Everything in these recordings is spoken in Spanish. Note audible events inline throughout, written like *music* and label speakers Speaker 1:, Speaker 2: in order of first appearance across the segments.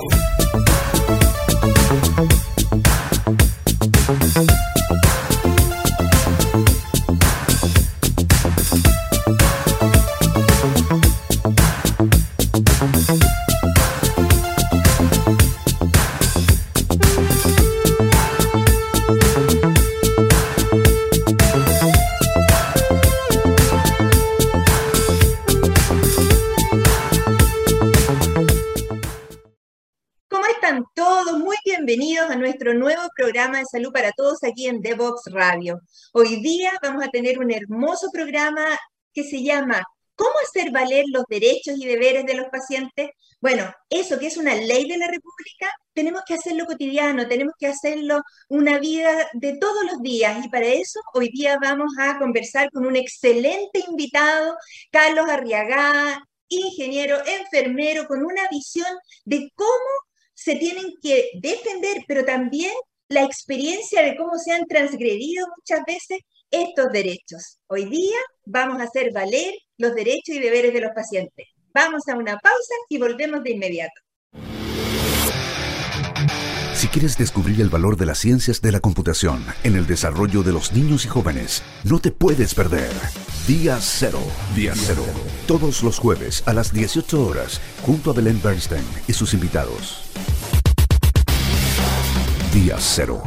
Speaker 1: out. Salud para todos aquí en Devox Radio. Hoy día vamos a tener un hermoso programa que se llama ¿Cómo hacer valer los derechos y deberes de los pacientes? Bueno, eso que es una ley de la República, tenemos que hacerlo cotidiano, tenemos que hacerlo una vida de todos los días y para eso hoy día vamos a conversar con un excelente invitado, Carlos Arriagada, ingeniero, enfermero, con una visión de cómo se tienen que defender, pero también la experiencia de cómo se han transgredido muchas veces estos derechos. Hoy día vamos a hacer valer los derechos y deberes de los pacientes. Vamos a una pausa y volvemos de inmediato.
Speaker 2: Si quieres descubrir el valor de las ciencias de la computación en el desarrollo de los niños y jóvenes, no te puedes perder. Día Cero. Día Cero. Todos los jueves a las 18 horas, junto a Belén Bernstein y sus invitados. Día Cero.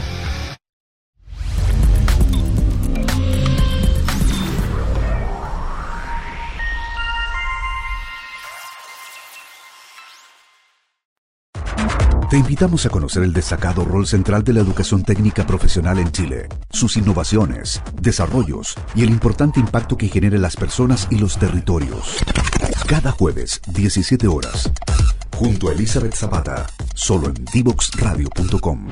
Speaker 2: Te invitamos a conocer el destacado rol central de la educación técnica profesional en Chile, sus innovaciones, desarrollos y el importante impacto que genera en las personas y los territorios. Cada jueves, 17 horas, junto a Elizabeth Zapata, solo en divoxradio.com.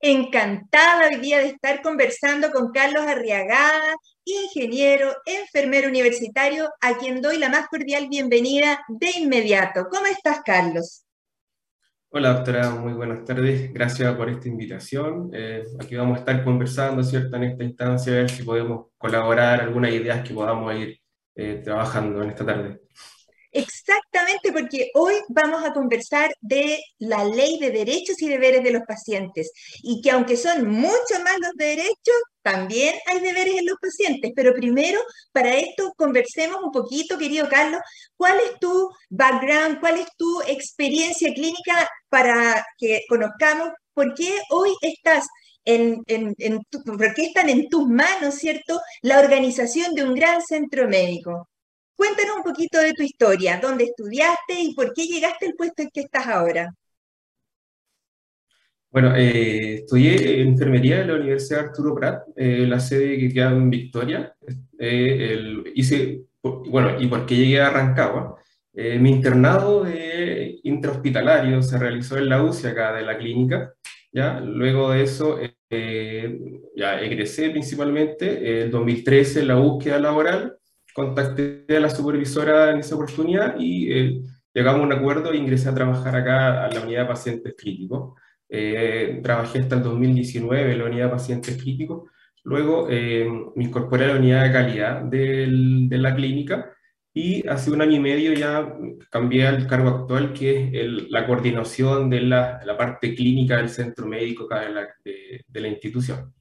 Speaker 1: Encantada hoy día de estar conversando con Carlos Arriagada, ingeniero, enfermero universitario, a quien doy la más cordial bienvenida de inmediato. ¿Cómo estás, Carlos?
Speaker 3: Hola, doctora, muy buenas tardes. Gracias por esta invitación. Eh, aquí vamos a estar conversando, ¿cierto?, en esta instancia, a ver si podemos colaborar, algunas ideas que podamos ir eh, trabajando en esta tarde.
Speaker 1: Exactamente, porque hoy vamos a conversar de la ley de derechos y deberes de los pacientes y que aunque son mucho más los derechos, también hay deberes en los pacientes. Pero primero, para esto, conversemos un poquito, querido Carlos, cuál es tu background, cuál es tu experiencia clínica para que conozcamos por qué hoy estás en, en, en qué están en tus manos, ¿cierto?, la organización de un gran centro médico. Cuéntanos un poquito de tu historia, dónde estudiaste y por qué llegaste al puesto en que estás ahora.
Speaker 3: Bueno, eh, estudié enfermería en la Universidad Arturo Prat, eh, la sede que queda en Victoria. Eh, hice, bueno, y porque llegué a Rancagua, mi internado de intrahospitalario se realizó en la UCI acá de la clínica. ¿ya? Luego de eso, ya egresé principalmente en 2013 en la búsqueda laboral contacté a la supervisora en esa oportunidad y eh, llegamos a un acuerdo e ingresé a trabajar acá a la unidad de pacientes críticos. Eh, trabajé hasta el 2019 en la unidad de pacientes críticos. Luego eh, me incorporé a la unidad de calidad de la clínica y hace un año y medio ya cambié al cargo actual, que es la coordinación de la, la, parte clínica del centro médico de la, de, de la institución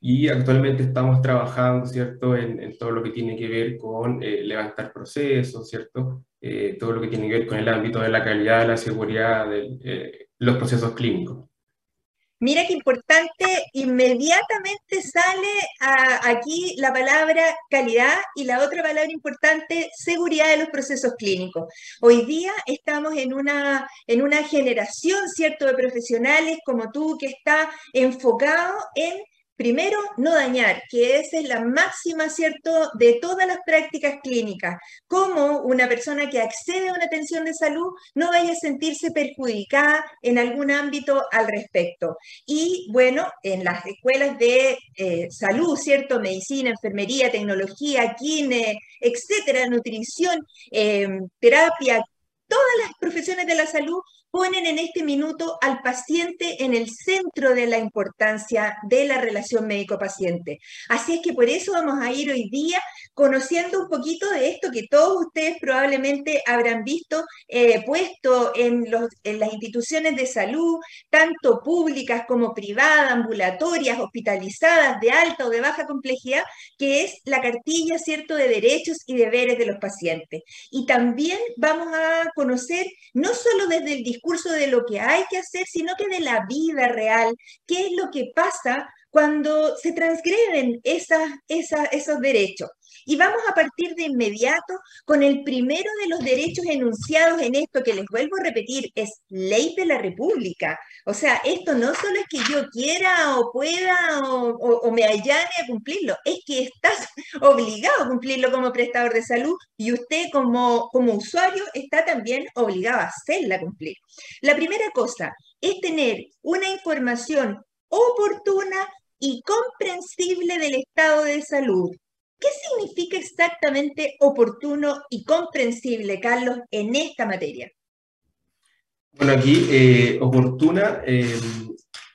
Speaker 3: y actualmente estamos trabajando, ¿cierto?, en, todo lo que tiene que ver con eh, levantar procesos, ¿cierto?, eh, todo lo que tiene que ver con el ámbito de la calidad, la seguridad de eh, los procesos clínicos.
Speaker 1: Mira qué importante, inmediatamente sale aquí la palabra calidad y la otra palabra importante, seguridad de los procesos clínicos. Hoy día estamos en una, en una generación, ¿cierto?, de profesionales como tú que está enfocado en Primero, no dañar, que esa es la máxima, ¿cierto?, de todas las prácticas clínicas. Cómo una persona que accede a una atención de salud no vaya a sentirse perjudicada en algún ámbito al respecto. Y bueno, en las escuelas de eh, salud, ¿cierto?, medicina, enfermería, tecnología, kine, etcétera, nutrición, eh, terapia, todas las profesiones de la salud ponen en este minuto al paciente en el centro de la importancia de la relación médico-paciente. Así es que por eso vamos a ir hoy día conociendo un poquito de esto que todos ustedes probablemente habrán visto eh, puesto en, las instituciones de salud, tanto públicas como privadas, ambulatorias, hospitalizadas, de alta o de baja complejidad, que es la cartilla, ¿cierto?, de derechos y deberes de los pacientes. Y también vamos a conocer, no solo desde el discurso de lo que hay que hacer, sino que de la vida real, qué es lo que pasa cuando se transgreden esos derechos. Y vamos a partir de inmediato con el primero de los derechos enunciados en esto, que les vuelvo a repetir, es ley de la República. O sea, esto no solo es que yo quiera o pueda o, me allane a cumplirlo, es que estás *laughs* obligado a cumplirlo como prestador de salud y usted como, como usuario está también obligado a hacerla cumplir. La primera cosa es tener una información oportuna y comprensible del estado de salud. ¿Qué significa exactamente oportuno y comprensible, Carlos, en esta materia?
Speaker 3: Bueno, aquí eh, oportuna eh,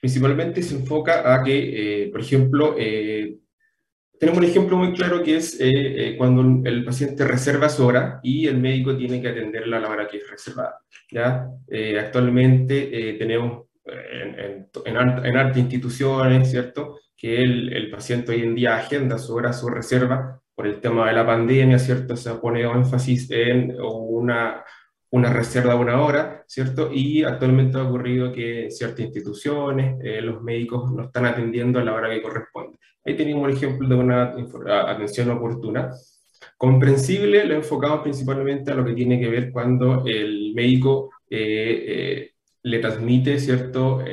Speaker 3: principalmente se enfoca a que, eh, por ejemplo, tenemos un ejemplo muy claro que es cuando el paciente reserva su hora y el médico tiene que atenderla a la hora que es reservada. ¿ya? actualmente tenemos en, en, arte instituciones, ¿cierto? Que el, el, paciente hoy en día agenda su hora, su reserva, por el tema de la pandemia, ¿cierto? Se pone énfasis en una, una reserva de una hora, ¿cierto? Y actualmente ha ocurrido que ciertas instituciones, eh, los médicos no están atendiendo a la hora que corresponde. Ahí tenemos el ejemplo de una atención oportuna. Comprensible, lo enfocamos principalmente a lo que tiene que ver cuando el médico eh, eh, le transmite, ¿cierto?,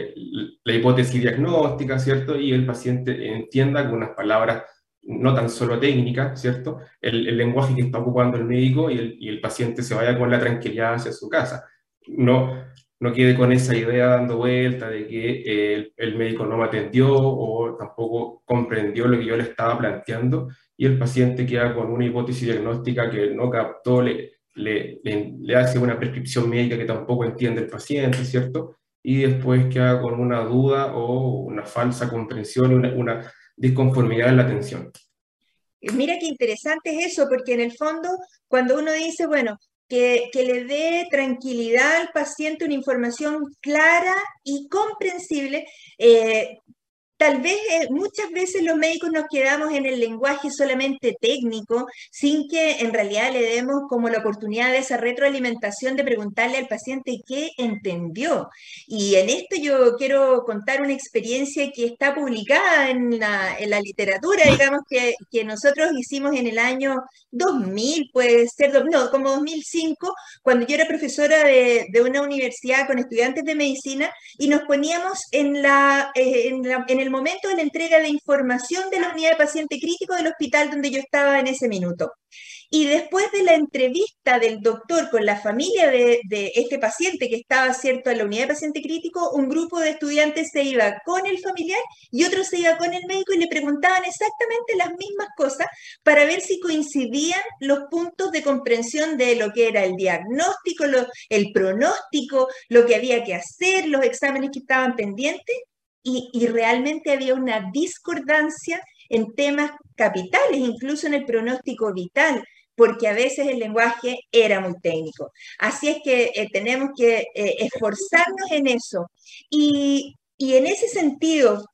Speaker 3: la hipótesis diagnóstica, ¿cierto?, y el paciente entienda con unas palabras no tan solo técnicas, ¿cierto?, el, lenguaje que está ocupando el médico y el, y el, paciente se vaya con la tranquilidad hacia su casa. No, no quede con esa idea dando vuelta de que el, el, médico no me atendió o tampoco comprendió lo que yo le estaba planteando y el paciente queda con una hipótesis diagnóstica que no captó, le, le, hace una prescripción médica que tampoco entiende el paciente, ¿cierto? Y después queda con una duda o una falsa comprensión una, una disconformidad en la atención.
Speaker 1: Mira qué interesante es eso, porque en el fondo, cuando uno dice, bueno, que, que, le dé tranquilidad al paciente una información clara y comprensible, eh, Tal vez eh, muchas veces los médicos nos quedamos en el lenguaje solamente técnico, sin que en realidad le demos como la oportunidad de esa retroalimentación de preguntarle al paciente qué entendió. Y en esto yo quiero contar una experiencia que está publicada en la, en la literatura, digamos, que, que, nosotros hicimos en el año 2000, puede ser, no, como 2005, cuando yo era profesora de, de una universidad con estudiantes de medicina y nos poníamos en, la, eh, en, la, en el momento de la entrega de información de la unidad de paciente crítico del hospital donde yo estaba en ese minuto. Y después de la entrevista del doctor con la familia de, este paciente que estaba cierto en la unidad de paciente crítico, un grupo de estudiantes se iba con el familiar y otro se iba con el médico y le preguntaban exactamente las mismas cosas para ver si coincidían los puntos de comprensión de lo que era el diagnóstico, el pronóstico, lo que había que hacer, los exámenes que estaban pendientes y, realmente había una discordancia en temas capitales, incluso en el pronóstico vital, porque a veces el lenguaje era muy técnico. Así es que eh, tenemos que eh, esforzarnos en eso. Y, y, en ese sentido,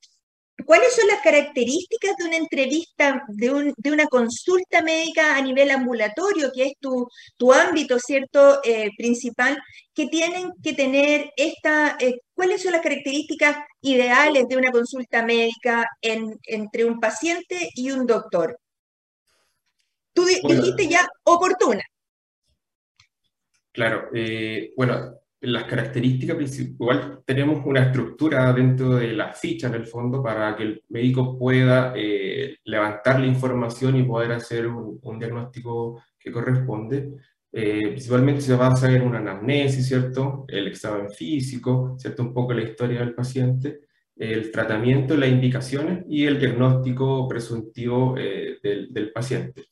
Speaker 1: ¿Cuáles son las características de una entrevista, de, una consulta médica a nivel ambulatorio, que es tu, ámbito, ¿cierto?, eh, principal, que tienen que tener esta, eh, ¿cuáles son las características ideales de una consulta médica entre un paciente y un doctor? Tú dijiste ya oportuna.
Speaker 3: Claro, eh, bueno, las características principales, tenemos una estructura dentro de la ficha en el fondo para que el médico pueda eh, levantar la información y poder hacer un, diagnóstico que corresponde. Eh, principalmente se basa en una anamnesis, ¿cierto? El examen físico, ¿cierto? Un poco la historia del paciente, el tratamiento, las indicaciones y el diagnóstico presuntivo eh, del, del paciente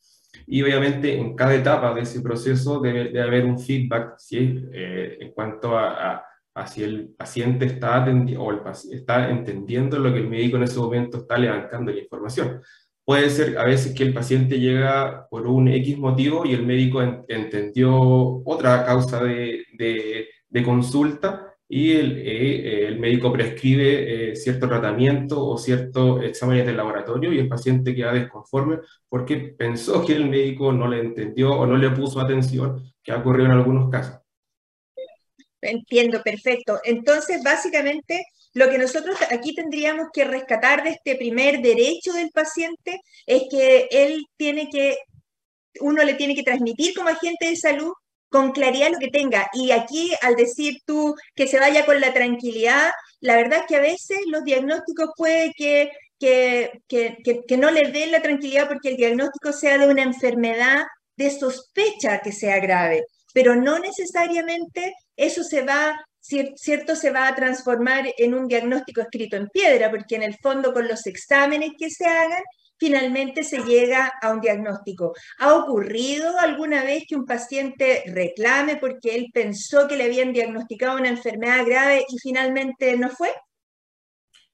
Speaker 3: y obviamente en cada etapa de ese proceso debe, haber un feedback ¿sí? Eh, en cuanto a, a, si el paciente está, o el, está entendiendo lo que el médico en ese momento está levantando la información. puede ser a veces que el paciente llega por un X motivo y el médico entendió otra causa de, de, consulta y el, eh, el médico prescribe eh, cierto tratamiento o ciertos exámenes de laboratorio y el paciente queda desconforme porque pensó que el médico no le entendió o no le puso atención, que ha ocurrido en algunos casos.
Speaker 1: Entiendo, perfecto. Entonces, básicamente, lo que nosotros aquí tendríamos que rescatar de este primer derecho del paciente es que él tiene que, uno le tiene que transmitir como agente de salud con claridad lo que tenga. Y aquí, al decir tú que se vaya con la tranquilidad, la verdad es que a veces los diagnósticos puede que, que, que, que no les den la tranquilidad porque el diagnóstico sea de una enfermedad de sospecha que sea grave, pero no necesariamente eso se va, cierto, se va a transformar en un diagnóstico escrito en piedra, porque en el fondo con los exámenes que se hagan, finalmente se llega a un diagnóstico. ¿Ha ocurrido alguna vez que un paciente reclame porque él pensó que le habían diagnosticado una enfermedad grave y finalmente no fue?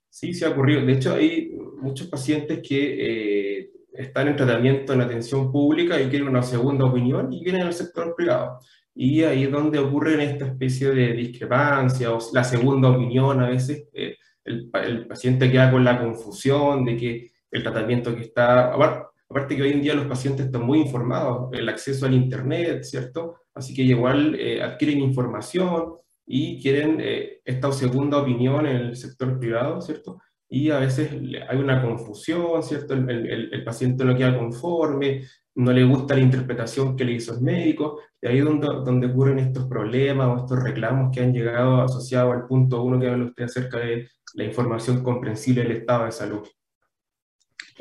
Speaker 3: Sí, sí ha ocurrido. De hecho, hay muchos pacientes que eh, están en tratamiento en atención pública y quieren una segunda opinión y vienen al sector privado. Y ahí es donde ocurren esta especie de discrepancia o la segunda opinión a veces. Eh, el, el, paciente queda con la confusión de que el tratamiento que está... Aparte, que hoy en día los pacientes están muy informados, el acceso al Internet, ¿cierto? Así que igual eh, adquieren información y quieren eh, esta segunda opinión en el sector privado, ¿cierto? Y a veces hay una confusión, ¿cierto? El, el, el paciente no queda conforme, no le gusta la interpretación que le hizo el médico, y ahí es donde, donde ocurren estos problemas o estos reclamos que han llegado asociados al punto uno que habla usted acerca de la información comprensible del estado de salud.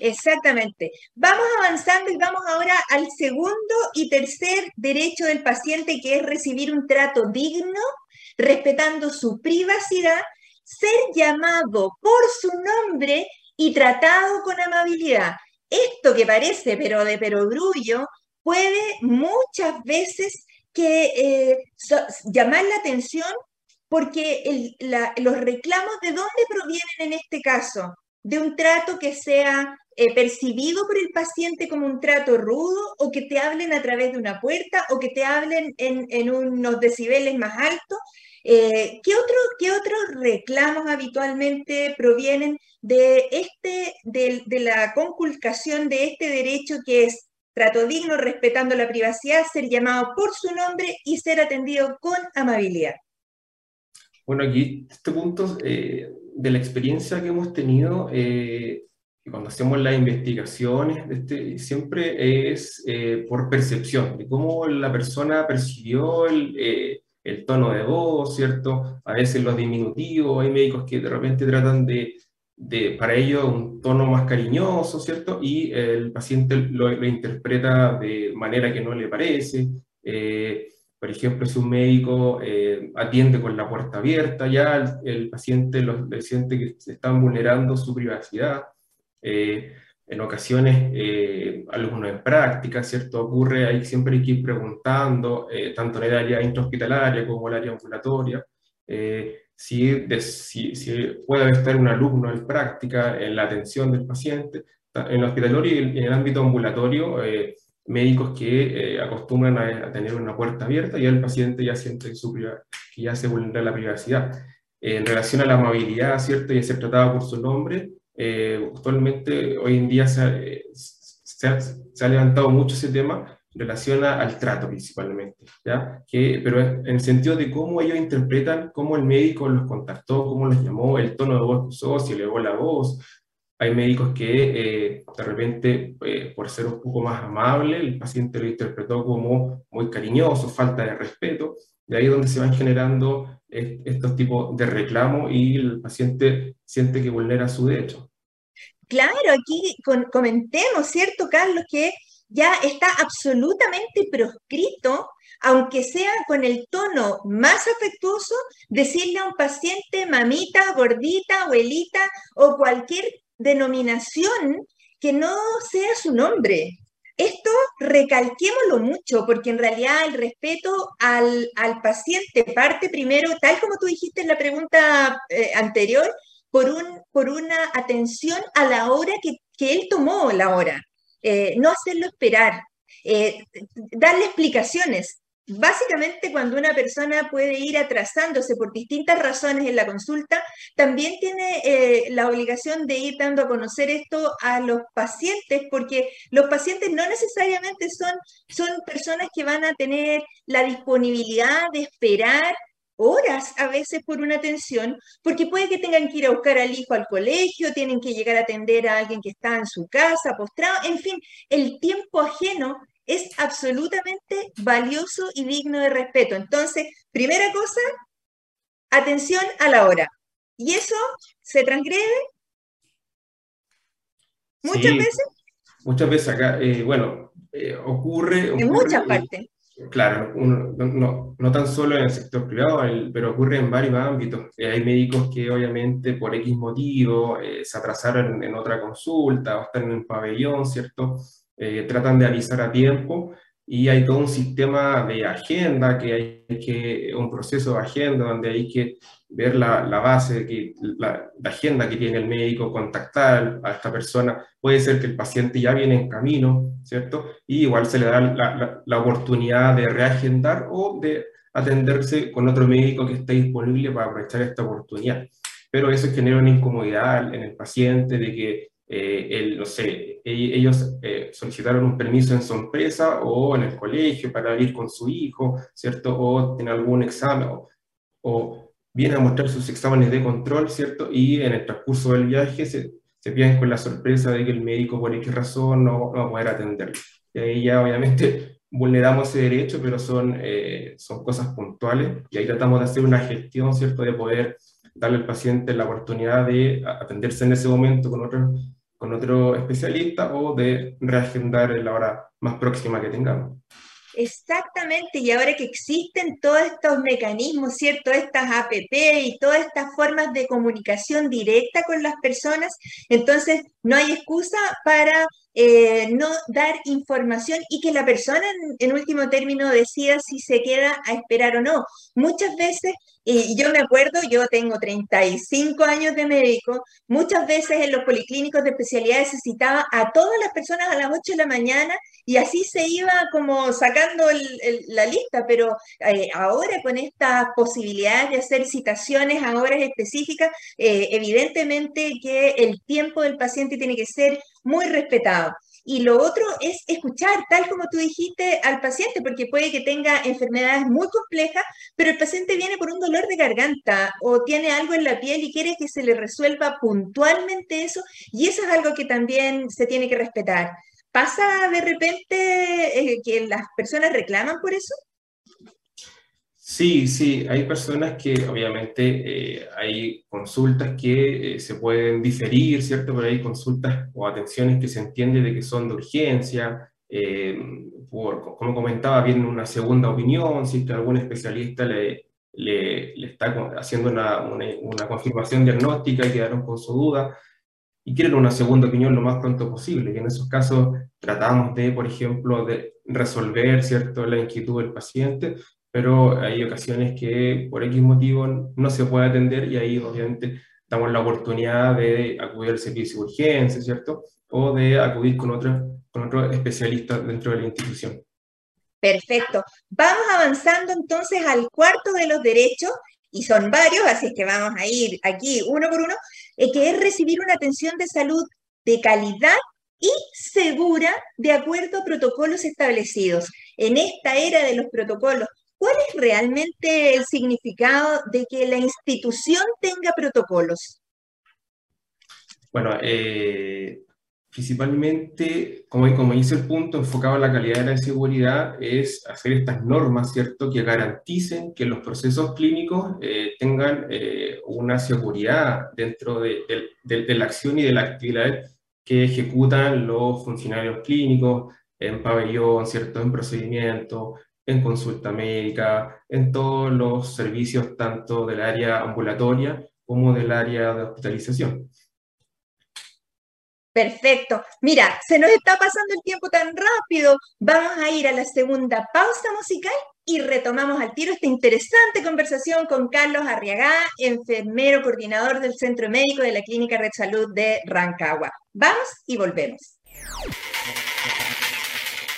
Speaker 1: Exactamente. Vamos avanzando y vamos ahora al segundo y tercer derecho del paciente, que es recibir un trato digno, respetando su privacidad, ser llamado por su nombre y tratado con amabilidad esto que parece pero de perogrullo puede muchas veces eh, llamar la atención porque los reclamos de dónde provienen en este caso, de un trato que sea eh, percibido por el paciente como un trato rudo o que te hablen a través de una puerta o que te hablen en, unos decibeles más altos. Eh, ¿qué, ¿Qué otros reclamos habitualmente provienen de, este, de, de la conculcación de este derecho que es trato digno, respetando la privacidad, ser llamado por su nombre y ser atendido con amabilidad.
Speaker 3: Bueno, aquí este punto eh, de la experiencia que hemos tenido, cuando hacemos las investigaciones, este, siempre es eh, por percepción, de cómo la persona percibió el, el tono de voz, ¿cierto? A veces los diminutivos, hay médicos que de repente tratan de para ello un tono más cariñoso, ¿cierto? Y el paciente lo, interpreta de manera que no le parece. Eh, por ejemplo, si un médico eh, atiende con la puerta abierta, ya el, paciente lo, siente que se están vulnerando su privacidad. Eh, en ocasiones, algunos en práctica, ¿cierto? Ocurre, ahí siempre hay que ir preguntando, tanto en el área intrahospitalaria como en el área ambulatoria, si, si, puede estar un alumno en práctica, en la atención del paciente. En el hospitalario y en el ámbito ambulatorio, eh, médicos que eh, acostumbran a, tener una puerta abierta y el paciente ya siente su que ya se vulnera la privacidad. en relación a la amabilidad, ¿cierto? Y a ser tratado por su nombre, eh, actualmente, hoy en día se, se, ha, levantado mucho ese tema, relaciona al trato principalmente, ¿ya? Que, pero en el sentido de cómo ellos interpretan, cómo el médico los contactó, cómo los llamó, el tono de voz que usó, si elevó la voz. Hay médicos que eh, de repente, eh, por ser un poco más amable, el paciente lo interpretó como muy cariñoso, falta de respeto. De ahí es donde se van generando estos tipos de reclamos y el paciente siente que vulnera su derecho.
Speaker 1: Claro, aquí comentemos, ¿cierto, Carlos? Que ya está absolutamente proscrito, aunque sea con el tono más afectuoso, decirle a un paciente mamita, gordita, abuelita o cualquier denominación que no sea su nombre. Esto recalquémoslo mucho, porque en realidad el respeto al, paciente parte primero, tal como tú dijiste en la pregunta eh, anterior, por, un, por una atención a la hora que que él tomó la hora, eh, no hacerlo esperar, eh, darle explicaciones. Básicamente, cuando una persona puede ir atrasándose por distintas razones en la consulta, también tiene eh, la obligación de ir dando a conocer esto a los pacientes, porque los pacientes no necesariamente son, son personas que van a tener la disponibilidad de esperar horas a veces por una atención, porque puede que tengan que ir a buscar al hijo al colegio, tienen que llegar a atender a alguien que está en su casa, postrado, en fin, el tiempo ajeno es absolutamente valioso y digno de respeto. Entonces, primera cosa, atención a la hora. Y eso se transgrede muchas veces.
Speaker 3: Muchas veces acá, eh, bueno, eh, ocurre,
Speaker 1: En muchas partes.
Speaker 3: Claro, no, no, tan solo en el sector privado, pero ocurre en varios ámbitos. Eh, hay médicos que obviamente por X motivo se atrasaron en, otra consulta o están en un pabellón, ¿cierto? Eh, tratan de avisar a tiempo y hay todo un sistema de agenda, que hay que, un proceso de agenda donde hay que ver la, la base, que, la, agenda que tiene el médico, contactar a esta persona. Puede ser que el paciente ya viene en camino, ¿cierto? Y igual se le da la, la oportunidad de reagendar o de atenderse con otro médico que esté disponible para aprovechar esta oportunidad. Pero eso genera una incomodidad en el paciente de que eh, el, no sé, e-, ellos eh, solicitaron un permiso en su empresa o en el colegio para ir con su hijo, ¿cierto? O tiene algún examen, o, o vienen a mostrar sus exámenes de control, ¿cierto? Y en el transcurso del viaje se, se pierden con la sorpresa de que el médico por qué razón no, va a poder atenderlo. Y ahí ya obviamente *laughs* vulneramos ese derecho, pero son, eh, son cosas puntuales y ahí tratamos de hacer una gestión, ¿cierto? De poder darle al paciente la oportunidad de atenderse en ese momento con otro con otro especialista o de reagendar en la hora más próxima que tengamos.
Speaker 1: Exactamente, y ahora que existen todos estos mecanismos, ¿cierto? Estas APP y todas estas formas de comunicación directa con las personas, entonces no hay excusa para eh, no dar información y que la persona en, último término decida si se queda a esperar o no. Muchas veces, y yo me acuerdo, yo tengo 35 años de médico, muchas veces en los policlínicos de especialidades se citaba a todas las personas a las 8 de la mañana y así se iba como sacando la lista, pero eh, ahora con estas posibilidades de hacer citaciones a horas específicas, eh, evidentemente que el tiempo del paciente tiene que ser muy respetado. Y lo otro es escuchar, tal como tú dijiste, al paciente, porque puede que tenga enfermedades muy complejas, pero el paciente viene por un dolor de garganta o tiene algo en la piel y quiere que se le resuelva puntualmente eso, y eso es algo que también se tiene que respetar. ¿Pasa de repente eh, que las personas reclaman por eso?
Speaker 3: Sí, sí, hay personas que obviamente eh, hay consultas que eh, se pueden diferir, ¿cierto? Pero hay consultas o atenciones que se entiende de que son de urgencia, eh, por, como comentaba, viene una segunda opinión, si algún especialista le, le, está haciendo una, una, confirmación diagnóstica y quedaron con su duda y quieren una segunda opinión lo más pronto posible. Y en esos casos tratamos de, por ejemplo, de resolver, ¿cierto?, la inquietud del paciente, pero hay ocasiones que por X motivo no se puede atender y ahí obviamente damos la oportunidad de acudir al servicio de urgencia, ¿cierto? O de acudir con otro, con otro especialista dentro de la institución.
Speaker 1: Perfecto. Vamos avanzando entonces al cuarto de los derechos, y son varios, así que vamos a ir aquí uno por uno, eh, que es recibir una atención de salud de calidad y segura de acuerdo a protocolos establecidos. En esta era de los protocolos ¿Cuál es realmente el significado de que la institución tenga protocolos?
Speaker 3: Bueno, eh, principalmente, como, como dice el punto, enfocado en la calidad de la seguridad, es hacer estas normas, ¿cierto?, que garanticen que los procesos clínicos eh, tengan eh, una seguridad dentro de, de, la acción y de la actividad que ejecutan los funcionarios clínicos en pabellón, ¿cierto?, en procedimiento, en consulta médica, en todos los servicios tanto del área ambulatoria como del área de hospitalización.
Speaker 1: Perfecto. Mira, se nos está pasando el tiempo tan rápido. Vamos a ir a la segunda pausa musical y retomamos al tiro esta interesante conversación con Carlos Arriagá, enfermero coordinador del Centro Médico de la Clínica Red Salud de Rancagua. Vamos y volvemos.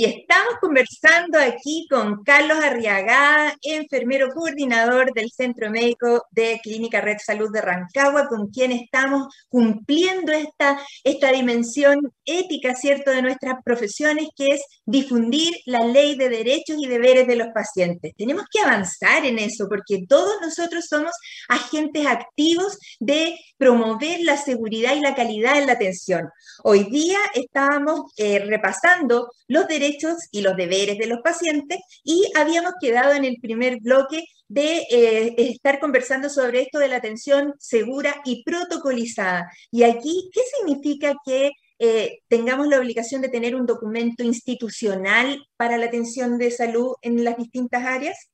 Speaker 1: Y estamos conversando aquí con Carlos Arriagada, enfermero coordinador del Centro Médico de Clínica Red Salud de Rancagua, con quien estamos cumpliendo esta, esta dimensión ética, ¿cierto?, de nuestras profesiones, que es difundir la ley de derechos y deberes de los pacientes. Tenemos que avanzar en eso, porque todos nosotros somos agentes activos de promover la seguridad y la calidad en la atención. Hoy día estábamos eh, repasando los derechos y los deberes de los pacientes y habíamos quedado en el primer bloque de eh, estar conversando sobre esto de la atención segura y protocolizada. Y aquí, ¿qué significa que eh, tengamos la obligación de tener un documento institucional para la atención de salud en las distintas áreas?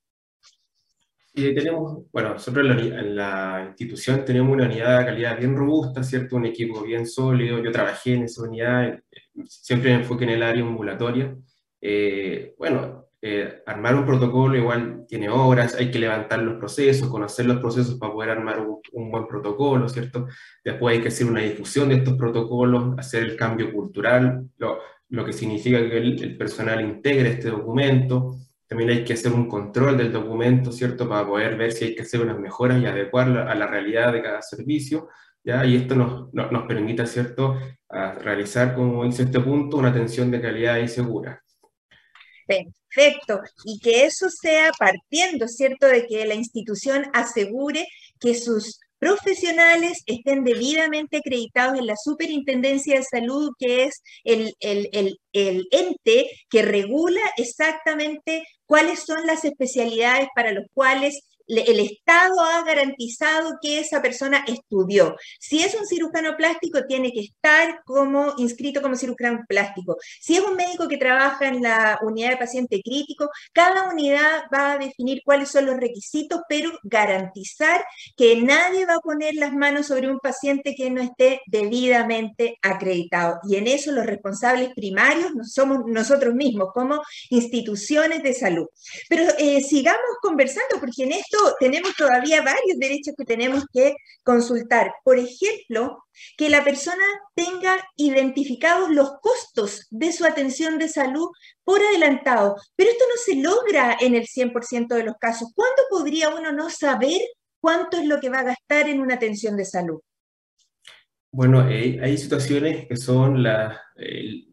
Speaker 3: Y tenemos, bueno, nosotros en la, en la, institución tenemos una unidad de calidad bien robusta, ¿cierto? Un equipo bien sólido. Yo trabajé en esa unidad, siempre me enfoqué en el área ambulatoria. Eh, bueno, eh, armar un protocolo igual tiene horas, hay que levantar los procesos, conocer los procesos para poder armar un, buen protocolo, ¿cierto? Después hay que hacer una difusión de estos protocolos, hacer el cambio cultural, lo, lo que significa que el, el, personal integre este documento. También hay que hacer un control del documento, ¿cierto? Para poder ver si hay que hacer unas mejoras y adecuarlo a la realidad de cada servicio. ¿Ya? Y esto nos, nos, permite, ¿cierto?, a realizar, como dice este punto, una atención de calidad y segura.
Speaker 1: Perfecto. Y que eso sea partiendo, ¿cierto?, de que la institución asegure que sus profesionales estén debidamente acreditados en la Superintendencia de Salud, que es el, el, el, el, ente que regula exactamente cuáles son las especialidades para los cuales el Estado ha garantizado que esa persona estudió. Si es un cirujano plástico, tiene que estar como inscrito como cirujano plástico. Si es un médico que trabaja en la unidad de paciente crítico, cada unidad va a definir cuáles son los requisitos, pero garantizar que nadie va a poner las manos sobre un paciente que no esté debidamente acreditado. Y en eso los responsables primarios somos nosotros mismos, como instituciones de salud. Pero eh, sigamos conversando, porque en esto tenemos todavía varios derechos que tenemos que consultar. Por ejemplo, que la persona tenga identificados los costos de su atención de salud por adelantado. Pero esto no se logra en el 100% de los casos. ¿Cuándo podría uno no saber cuánto es lo que va a gastar en una atención de salud?
Speaker 3: Bueno, hay situaciones que son las,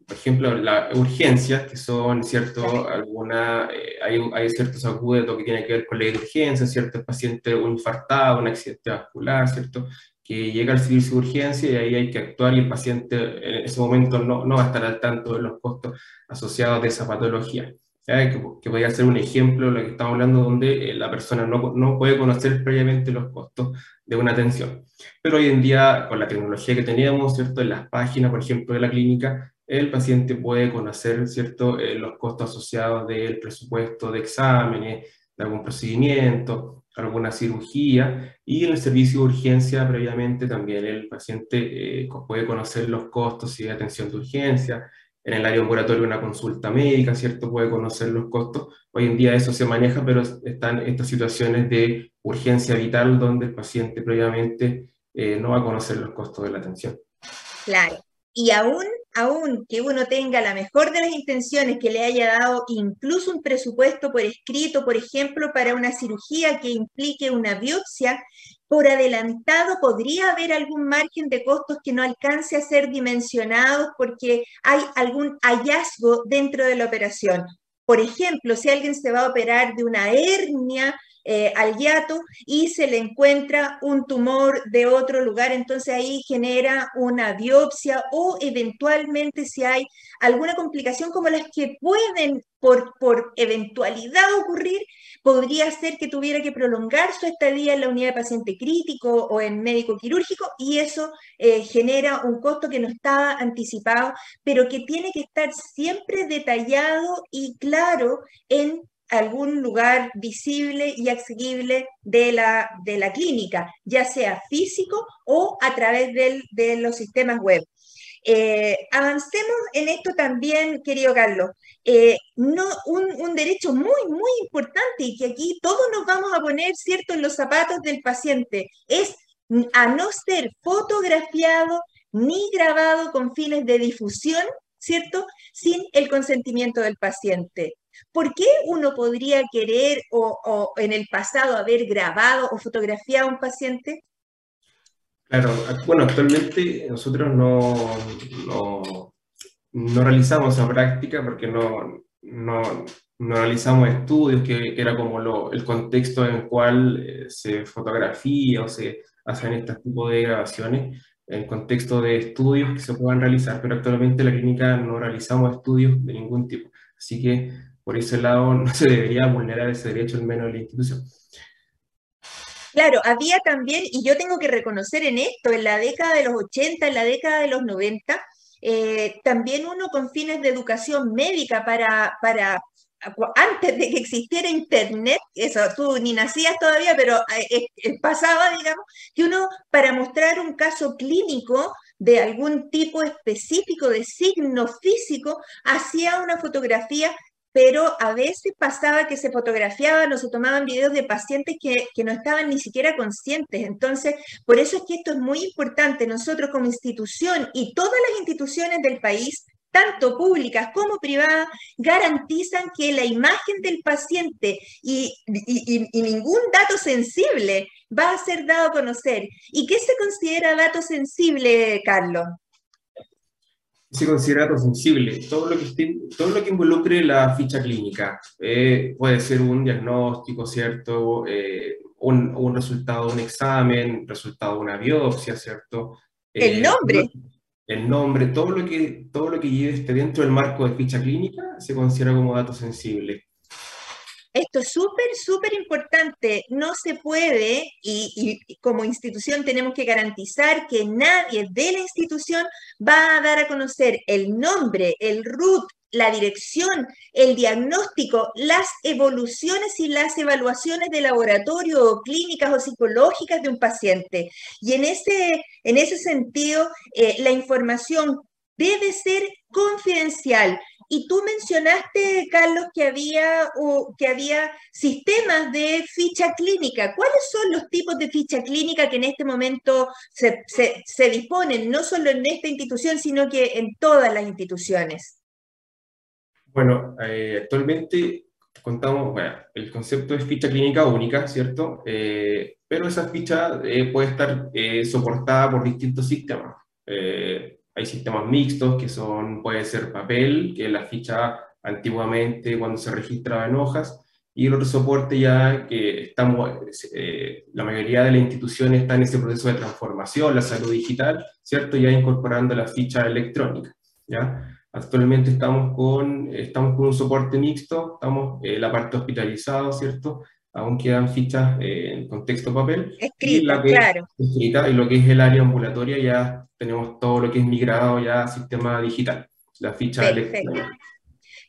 Speaker 3: por ejemplo, las urgencias, que son, ¿cierto? Alguna, eh, hay, hay, ciertos agudos que tienen que ver con la urgencia, ¿cierto? El paciente un infartado, un accidente vascular, ¿cierto? Que llega al servicio de urgencia y ahí hay que actuar y el paciente en ese momento no, no va a estar al tanto de los costos asociados de esa patología. Que, que, podría ser un ejemplo de lo que estamos hablando, donde eh, la persona no, no, puede conocer previamente los costos de una atención. Pero hoy en día, con la tecnología que teníamos, ¿cierto? En las páginas, por ejemplo, de la clínica, el paciente puede conocer, ¿cierto? Eh, los costos asociados del presupuesto de exámenes, de algún procedimiento, alguna cirugía, y en el servicio de urgencia previamente también el paciente eh, puede conocer los costos y de atención de urgencia, en el área ambulatoria una consulta médica, ¿cierto? Puede conocer los costos. Hoy en día eso se maneja, pero están estas situaciones de urgencia vital donde el paciente previamente eh, no va a conocer los costos de la atención.
Speaker 1: Claro. Y aún, aún que uno tenga la mejor de las intenciones, que le haya dado incluso un presupuesto por escrito, por ejemplo, para una cirugía que implique una biopsia, por adelantado podría haber algún margen de costos que no alcance a ser dimensionados porque hay algún hallazgo dentro de la operación. Por ejemplo, si alguien se va a operar de una hernia eh, al hiato y se le encuentra un tumor de otro lugar, entonces ahí genera una biopsia o eventualmente si hay alguna complicación como las que pueden por, por eventualidad ocurrir, podría ser que tuviera que prolongar su estadía en la unidad de paciente crítico o en médico quirúrgico y eso eh, genera un costo que no estaba anticipado, pero que tiene que estar siempre detallado y claro en algún lugar visible y accesible de la, de la clínica, ya sea físico o a través de los sistemas web. Eh, avancemos en esto también, querido Carlos. Eh, un, derecho muy, muy importante y que aquí todos nos vamos a poner, ¿cierto?, en los zapatos del paciente, es a no ser fotografiado ni grabado con fines de difusión, ¿cierto?, sin el consentimiento del paciente. ¿Por qué uno podría querer o, en el pasado haber grabado o fotografiado a un paciente?
Speaker 3: Claro, bueno, actualmente nosotros no, no, realizamos esa práctica porque no, no, realizamos estudios, que, era como el contexto en el cual eh, se fotografía o se hacen este tipo de grabaciones, en contexto de estudios que se puedan realizar, pero actualmente en la clínica no realizamos estudios de ningún tipo. Así que por ese lado *laughs* no se debería vulnerar ese derecho al menos de la institución.
Speaker 1: Claro, había también, y yo tengo que reconocer en esto, en la década de los 80, en la década de los 90, eh, también uno con fines de educación médica para, para antes de que existiera internet, eso tú ni nacías todavía, pero eh, pasaba, digamos, que uno para mostrar un caso clínico de algún tipo específico de signo físico, hacía una fotografía pero a veces pasaba que se fotografiaban o se tomaban videos de pacientes que, no estaban ni siquiera conscientes. Entonces, por eso es que esto es muy importante. Nosotros como institución y todas las instituciones del país tanto públicas como privadas, garantizan que la imagen del paciente y, y, ningún dato sensible va a ser dado a conocer. ¿Y qué se considera dato sensible, Carlos?
Speaker 3: Se considera dato sensible. Todo lo que, todo lo que involucre la ficha clínica. Eh, puede ser un diagnóstico, ¿cierto? Eh, un, un, resultado de un examen, resultado de una biopsia, ¿cierto?
Speaker 1: el eh, nombre.
Speaker 3: El nombre, todo lo que, todo lo que lleve esté dentro del marco de ficha clínica se considera como dato sensible.
Speaker 1: Esto es súper, súper importante. No se puede, y, como institución tenemos que garantizar que nadie de la institución va a dar a conocer el nombre, el root, la dirección, el diagnóstico, las evoluciones y las evaluaciones de laboratorio o clínicas o psicológicas de un paciente. Y en ese, en ese sentido, eh, la información debe ser confidencial. Y tú mencionaste, Carlos, que había, que había sistemas de ficha clínica. ¿Cuáles son los tipos de ficha clínica que en este momento se, se, disponen, no solo en esta institución, sino que en todas las instituciones?
Speaker 3: Bueno, eh, actualmente contamos, bueno, el concepto es ficha clínica única, ¿cierto? Eh, pero esa ficha eh, puede estar soportada por distintos sistemas. Hay sistemas mixtos que son, puede ser papel, que la ficha antiguamente cuando se registraba en hojas, y el otro soporte ya que estamos, eh, la mayoría de las instituciones están en ese proceso de transformación, la salud digital, ¿cierto? Ya incorporando la ficha electrónica, ¿ya? Actualmente estamos con, estamos con un soporte mixto, estamos en la parte hospitalizada, ¿cierto? Aún quedan fichas eh, en contexto papel.
Speaker 1: Escrita, claro.
Speaker 3: Escrita, y lo que es el área ambulatoria ya tenemos todo lo que es migrado ya a sistema digital, la ficha electrónica.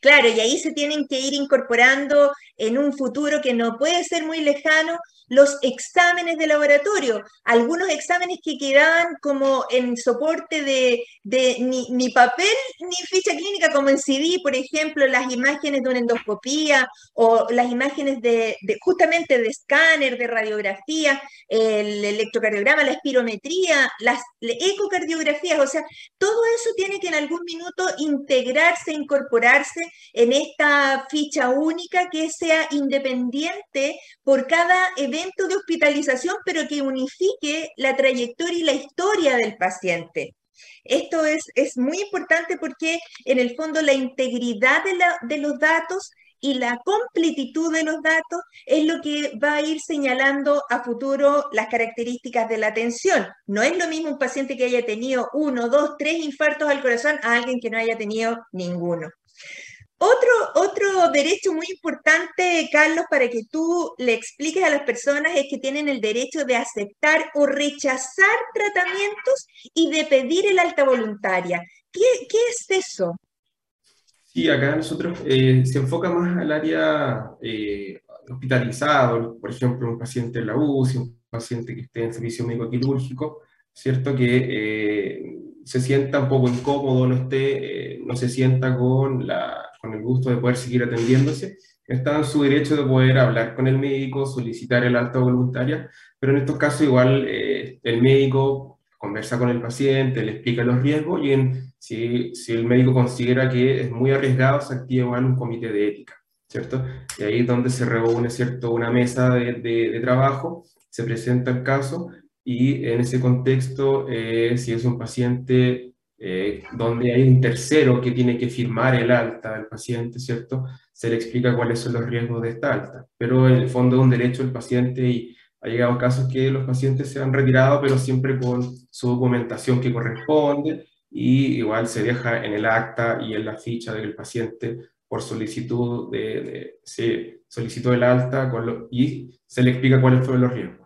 Speaker 1: Claro, y ahí se tienen que ir incorporando en un futuro que no puede ser muy lejano los exámenes de laboratorio, algunos exámenes que quedaban como en soporte de, ni, papel ni ficha clínica, como en CD, por ejemplo, las imágenes de una endoscopía o las imágenes de, justamente de escáner, de radiografía, el electrocardiograma, la espirometría, las ecocardiografías, o sea, todo eso tiene que en algún minuto integrarse, incorporarse en esta ficha única que sea independiente por cada evento de hospitalización, pero que unifique la trayectoria y la historia del paciente. Esto es, es muy importante porque en el fondo la integridad de, de los datos y la completitud de los datos es lo que va a ir señalando a futuro las características de la atención. No es lo mismo un paciente que haya tenido uno, dos, tres infartos al corazón a alguien que no haya tenido ninguno. Otro, otro derecho muy importante, Carlos, para que tú le expliques a las personas es que tienen el derecho de aceptar o rechazar tratamientos y de pedir el alta voluntaria. ¿Qué, qué es eso?
Speaker 3: Sí, acá nosotros eh, se enfoca más al área eh, hospitalizado, por ejemplo, un paciente en la UCI, un paciente que esté en servicio médico quirúrgico, ¿cierto? Que eh, se sienta un poco incómodo, no, esté, no se sienta con la con el gusto de poder seguir atendiéndose, está en su derecho de poder hablar con el médico, solicitar el alta voluntaria, pero en estos casos igual eh, el médico conversa con el paciente, le explica los riesgos y en, si, si, el médico considera que es muy arriesgado, se activa un comité de ética, ¿cierto? Y ahí es donde se reúne, ¿cierto?, una mesa de, de, trabajo, se presenta el caso y en ese contexto, eh, si es un paciente eh, donde hay un tercero que tiene que firmar el alta del paciente, ¿cierto? Se le explica cuáles son los riesgos de esta alta. Pero en el fondo es un derecho del paciente y ha llegado casos que los pacientes se han retirado, pero siempre con su documentación que corresponde y igual se deja en el acta y en la ficha del paciente por solicitud de, se solicitó el alta y se le explica cuáles fueron los riesgos.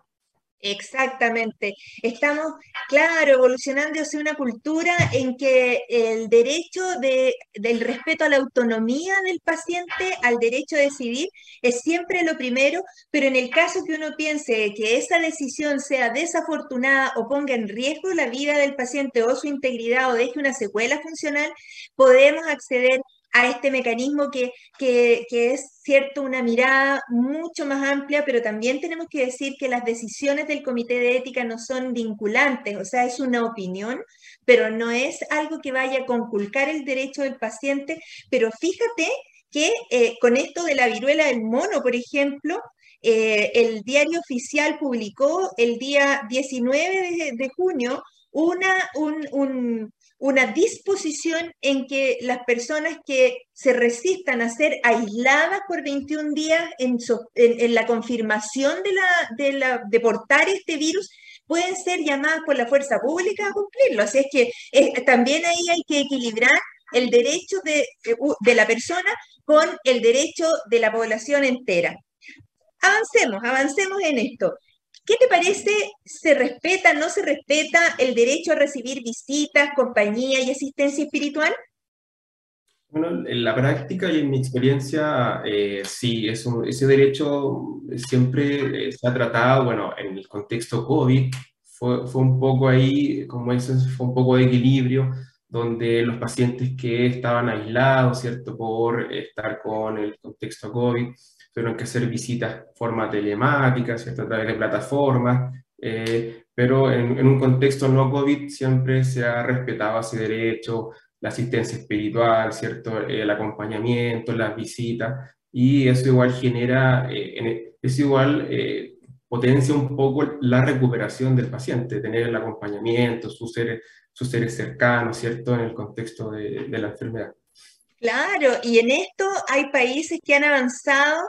Speaker 1: Exactamente. Estamos, claro, evolucionando hacia una cultura en que el derecho de, del respeto a la autonomía del paciente, al derecho a decidir, es siempre lo primero, pero en el caso que uno piense que esa decisión sea desafortunada o ponga en riesgo la vida del paciente o su integridad o deje una secuela funcional, podemos acceder a este mecanismo que, que, es cierto una mirada mucho más amplia, pero también tenemos que decir que las decisiones del comité de ética no son vinculantes, o sea, es una opinión, pero no es algo que vaya a conculcar el derecho del paciente, pero fíjate que eh, con esto de la viruela del mono, por ejemplo, eh, el diario oficial publicó el día 19 de, junio una, un una disposición en que las personas que se resistan a ser aisladas por 21 días en, la confirmación de, la, de, portar este virus pueden ser llamadas por la fuerza pública a cumplirlo. Así es que eh, también ahí hay que equilibrar el derecho de, de la persona con el derecho de la población entera. Avancemos, avancemos en esto. ¿Qué te parece? ¿Se respeta, no se respeta el derecho a recibir visitas, compañía y asistencia espiritual?
Speaker 3: Bueno, en la práctica y en mi experiencia, eh, sí, ese derecho siempre eh, se ha tratado, bueno, en el contexto COVID, fue, fue un poco ahí, como eso, fue un poco de equilibrio, donde los pacientes que estaban aislados, ¿cierto?, por estar con el contexto COVID, tuvieron que hacer visitas de forma telemática, ¿cierto? a través de plataformas, eh, pero en, un contexto no COVID siempre se ha respetado ese derecho, la asistencia espiritual, ¿cierto? el acompañamiento, las visitas, y eso igual genera, eh, es igual eh, potencia un poco la recuperación del paciente, tener el acompañamiento, sus seres, sus seres cercanos, ¿cierto? En el contexto de, de la enfermedad.
Speaker 1: Claro, y en esto hay países que han avanzado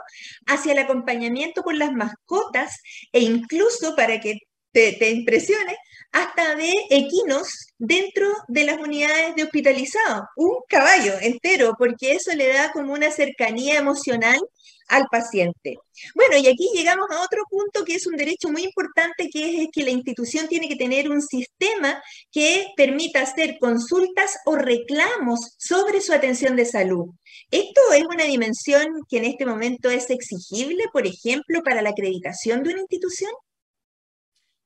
Speaker 1: hacia el acompañamiento con las mascotas e incluso para que te, te impresione, hasta de equinos dentro de las unidades de hospitalizados, un caballo entero, porque eso le da como una cercanía emocional al paciente. Bueno, y aquí llegamos a otro punto que es un derecho muy importante, que es que la institución tiene que tener un sistema que permita hacer consultas o reclamos sobre su atención de salud. ¿Esto es una dimensión que en este momento es exigible, por ejemplo, para la acreditación de una institución?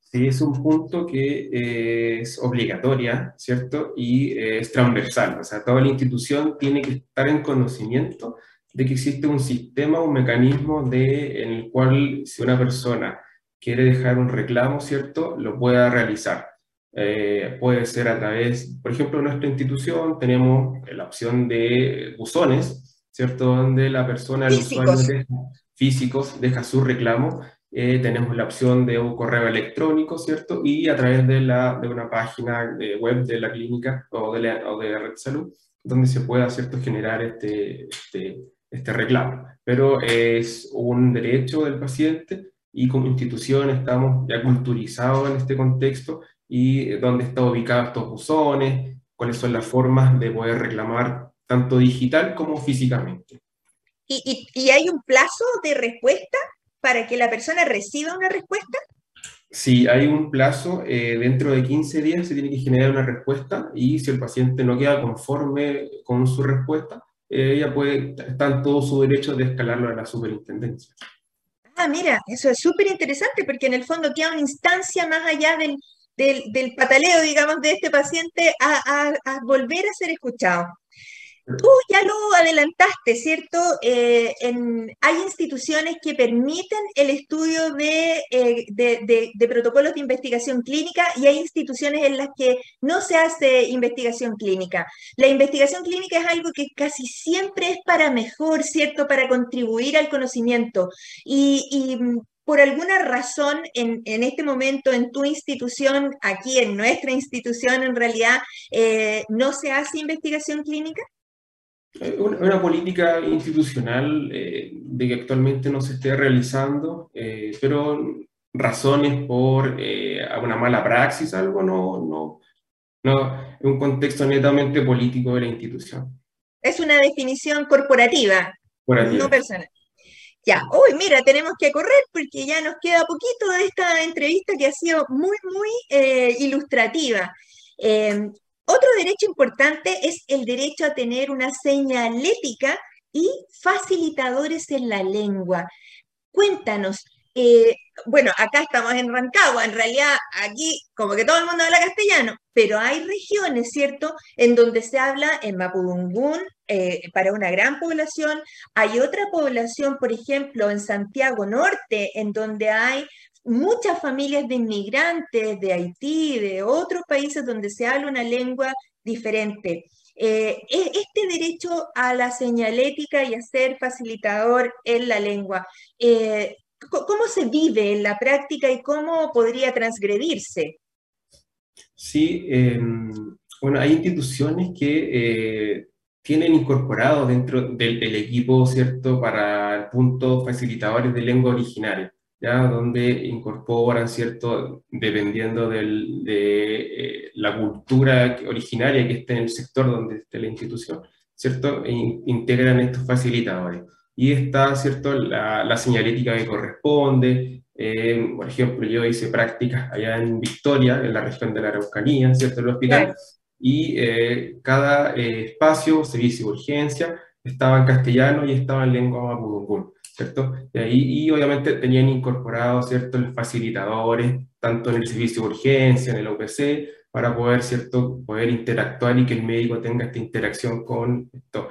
Speaker 3: Sí, es un punto que eh, es obligatoria, ¿cierto? Y eh, es transversal, o sea, toda la institución tiene que estar en conocimiento de que existe un sistema, un mecanismo de, en el cual si una persona quiere dejar un reclamo, ¿cierto? Lo pueda realizar. Eh, puede ser a través, por ejemplo, en nuestra institución tenemos la opción de buzones, ¿cierto? Donde la persona, el usuario físicos deja su reclamo eh, tenemos la opción de un correo electrónico, ¿cierto? Y a través de, la, de una página web de la clínica o de la, o de la red de salud, donde se pueda, ¿cierto?, generar este, este, este reclamo. Pero es un derecho del paciente y como institución estamos ya culturizados en este contexto y dónde están ubicados estos buzones, cuáles son las formas de poder reclamar tanto digital como físicamente.
Speaker 1: ¿Y, y, y hay un plazo de respuesta? para que la persona reciba una respuesta?
Speaker 3: Sí, hay un plazo, eh, dentro de 15 días se tiene que generar una respuesta y si el paciente no queda conforme con su respuesta, ella puede, está en todo su derecho de escalarlo a la superintendencia.
Speaker 1: Ah, mira, eso es súper interesante porque en el fondo queda una instancia más allá del, del, del pataleo, digamos, de este paciente a, a volver a ser escuchado. Tú ya lo adelantaste, ¿cierto? Eh, hay instituciones que permiten el estudio eh, de, de, protocolos de investigación clínica y hay instituciones en las que no se hace investigación clínica. La investigación clínica es algo que casi siempre es para mejor, ¿cierto? Para contribuir al conocimiento. Y, por alguna razón, en, en, este momento, en tu institución, aquí en nuestra institución, en realidad, eh, ¿no se hace investigación clínica?
Speaker 3: Una, política institucional eh, de que actualmente no se esté realizando, eh, pero razones por eh, una mala praxis, algo no, no, no, es un contexto netamente político de la institución.
Speaker 1: Es una definición corporativa, no personal. Ya, hoy mira, tenemos que correr porque ya nos queda poquito de esta entrevista que ha sido muy, muy ilustrativa. Otro derecho importante es el derecho a tener una señalética y facilitadores en la lengua. Cuéntanos, eh, bueno, acá estamos en Rancagua, en realidad aquí como que todo el mundo habla castellano, pero hay regiones, ¿cierto?, en donde se habla en Mapudungún eh, para una gran población. Hay otra población, por ejemplo, en Santiago Norte, en donde hay muchas familias de inmigrantes de Haití, de otros países donde se habla una lengua diferente. Eh, e, este derecho a la señalética y a ser facilitador en la lengua, eh, ¿cómo se vive en la práctica y cómo podría transgredirse?
Speaker 3: Sí, em, bueno, hay instituciones que eh, tienen incorporado dentro del, equipo, ¿cierto?, para el punto facilitadores de lengua originaria. ¿Ya? donde incorporan, ¿cierto? dependiendo del, de eh, la cultura originaria que esté en el sector donde esté la institución, ¿cierto? E integran estos facilitadores. Y está, ¿cierto?, la, la señalética que corresponde. Eh, por ejemplo, yo hice prácticas allá en Victoria, en la región de la Araucanía, ¿cierto?, el hospital, y eh, cada espacio, servicio de urgencia, estaba en castellano y estaba en lengua mapudungún. ¿Cierto? Y, obviamente tenían incorporado, ¿cierto?, los facilitadores, tanto en el servicio de urgencia, en el OPC, para poder, ¿cierto?, poder interactuar y que el médico tenga esta interacción con esto,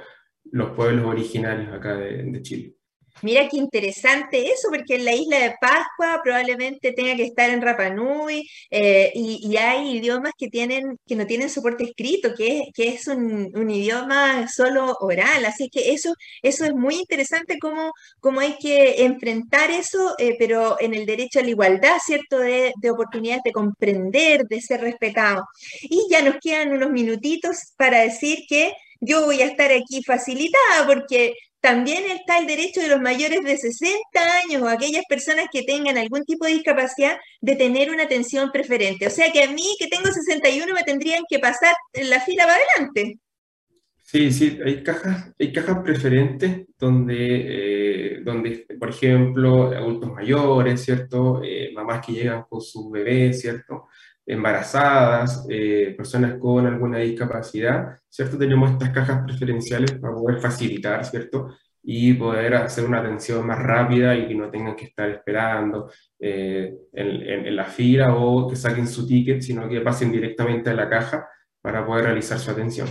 Speaker 3: los pueblos originarios acá de Chile.
Speaker 1: Mira qué interesante eso, porque en la isla de Pascua probablemente tenga que estar en Rapa Nui eh, y, hay idiomas que, tienen, que no tienen soporte escrito, que, que es un, un, idioma solo oral. Así que eso, eso es muy interesante cómo, cómo hay que enfrentar eso, eh, pero en el derecho a la igualdad, ¿cierto? De, de oportunidades de comprender, de ser respetado. Y ya nos quedan unos minutitos para decir que yo voy a estar aquí facilitada porque también está el derecho de los mayores de 60 años o aquellas personas que tengan algún tipo de discapacidad de tener una atención preferente. O sea que a mí, que tengo 61, me tendrían que pasar la fila para adelante.
Speaker 3: Sí, sí, hay cajas, hay cajas preferentes donde, eh, donde, por ejemplo, adultos mayores, ¿cierto? Eh, mamás que llegan con su bebé, ¿cierto? Embarazadas, eh, personas con alguna discapacidad, ¿cierto? Tenemos estas cajas preferenciales para poder facilitar, ¿cierto? Y poder hacer una atención más rápida y que no tengan que estar esperando eh, en, en la fila o que saquen su ticket, sino que pasen directamente a la caja para poder realizar su atención.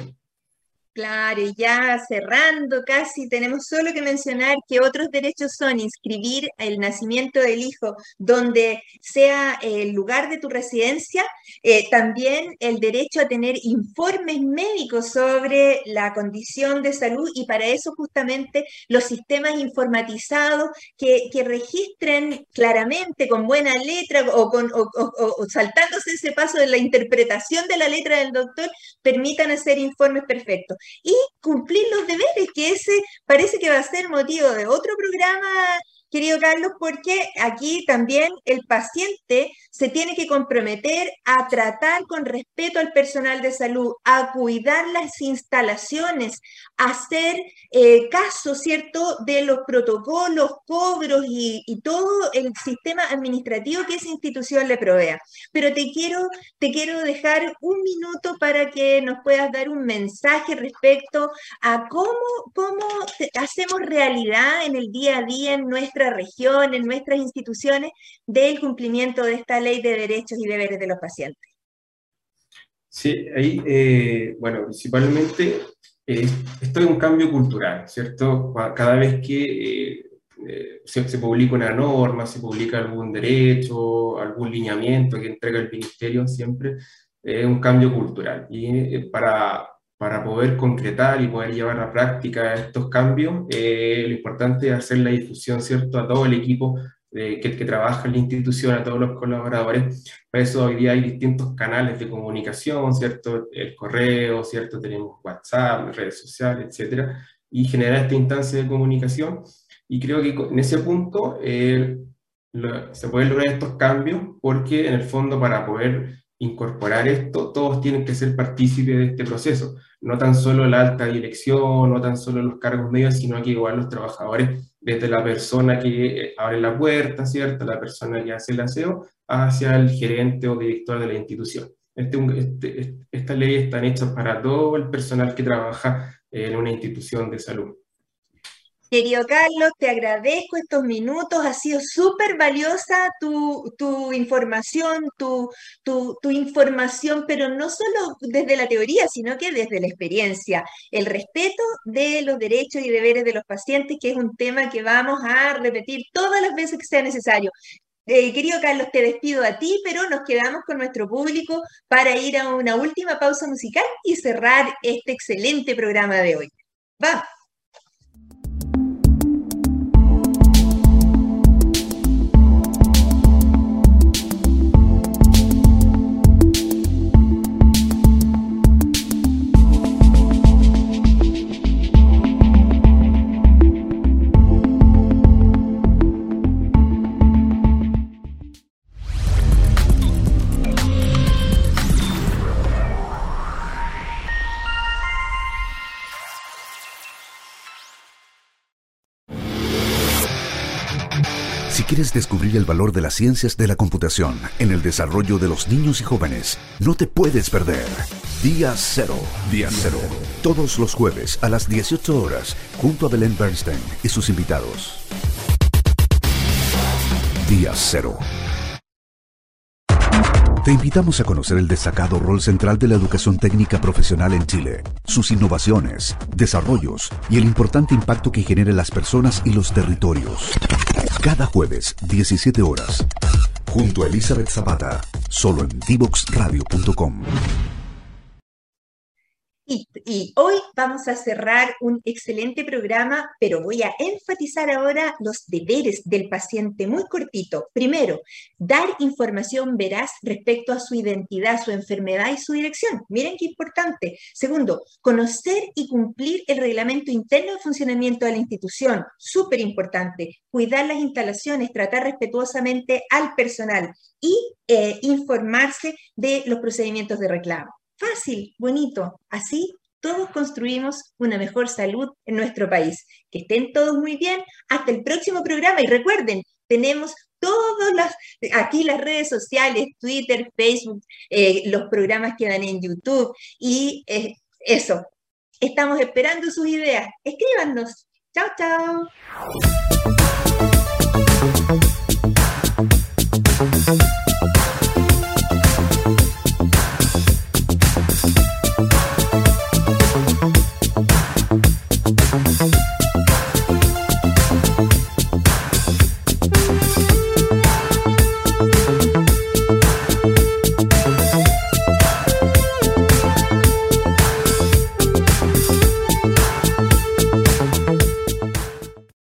Speaker 1: Claro, y ya cerrando casi, tenemos solo que mencionar que otros derechos son inscribir el nacimiento del hijo donde sea el lugar de tu residencia, eh, también el derecho a tener informes médicos sobre la condición de salud y para eso justamente los sistemas informatizados que, registren claramente con buena letra o, con, o saltándose ese paso de la interpretación de la letra del doctor, permitan hacer informes perfectos y cumplir los deberes, que ese parece que va a ser motivo de otro programa querido Carlos, porque aquí también el paciente se tiene que comprometer a tratar con respeto al personal de salud, a cuidar las instalaciones, a hacer eh, caso, ¿cierto?, de los protocolos, cobros y, todo el sistema administrativo que esa institución le provea. Pero te quiero, te quiero dejar un minuto para que nos puedas dar un mensaje respecto a cómo, cómo hacemos realidad en el día a día en nuestra región, en nuestras instituciones, del cumplimiento de esta ley de derechos y deberes de los pacientes.
Speaker 3: Sí, ahí, eh, bueno, principalmente eh, esto es un cambio cultural, ¿cierto? Cada vez que eh, se, se, publica una norma, se publica algún derecho, algún lineamiento que entrega el ministerio, siempre es un cambio cultural. Y para, para poder concretar y poder llevar a práctica estos cambios, eh, lo importante es hacer la difusión, ¿cierto?, a todo el equipo que, que, trabaja en la institución, a todos los colaboradores. Para eso hoy día hay distintos canales de comunicación, ¿cierto?, el correo, ¿cierto?, tenemos WhatsApp, redes sociales, etcétera, y generar esta instancia de comunicación. Y creo que en ese punto eh, se pueden lograr estos cambios porque en el fondo para poder incorporar esto, todos tienen que ser partícipes de este proceso no tan solo la alta dirección, no tan solo los cargos medios, sino que igual los trabajadores, desde la persona que abre la puerta, ¿cierto? La persona que hace el aseo, hacia el gerente o director de la institución. Este, este, estas leyes están hechas para todo el personal que trabaja en una institución de salud.
Speaker 1: Querido Carlos, te agradezco estos minutos, ha sido súper valiosa tu, información, tu, tu, información, pero no solo desde la teoría, sino que desde la experiencia. El respeto de los derechos y deberes de los pacientes, que es un tema que vamos a repetir todas las veces que sea necesario. Eh, querido Carlos, te despido a ti, pero nos quedamos con nuestro público para ir a una última pausa musical y cerrar este excelente programa de hoy. ¡Vamos!
Speaker 2: Descubrir el valor de las ciencias de la computación en el desarrollo de los niños y jóvenes, no te puedes perder. Día Cero. Día Cero. Todos los jueves a las 18 horas, junto a Belén Bernstein y sus invitados. Día Cero. Te invitamos a conocer el destacado rol central de la educación técnica profesional en Chile, sus innovaciones, desarrollos y el importante impacto que genera en las personas y los territorios. Cada jueves, 17 horas, junto a Elizabeth Zapata, solo en divoxradio.com.
Speaker 1: Y, hoy vamos a cerrar un excelente programa, pero voy a enfatizar ahora los deberes del paciente muy cortito. Primero, dar información veraz respecto a su identidad, su enfermedad y su dirección. Miren qué importante. Segundo, conocer y cumplir el reglamento interno de funcionamiento de la institución. Súper importante. Cuidar las instalaciones, tratar respetuosamente al personal y eh, informarse de los procedimientos de reclamo. Fácil, bonito. Así todos construimos una mejor salud en nuestro país. Que estén todos muy bien. Hasta el próximo programa y recuerden, tenemos todas las, aquí las redes sociales, Twitter, Facebook, eh, los programas que dan en YouTube y eh, eso. Estamos esperando sus ideas. Escríbanos. Chao, chao.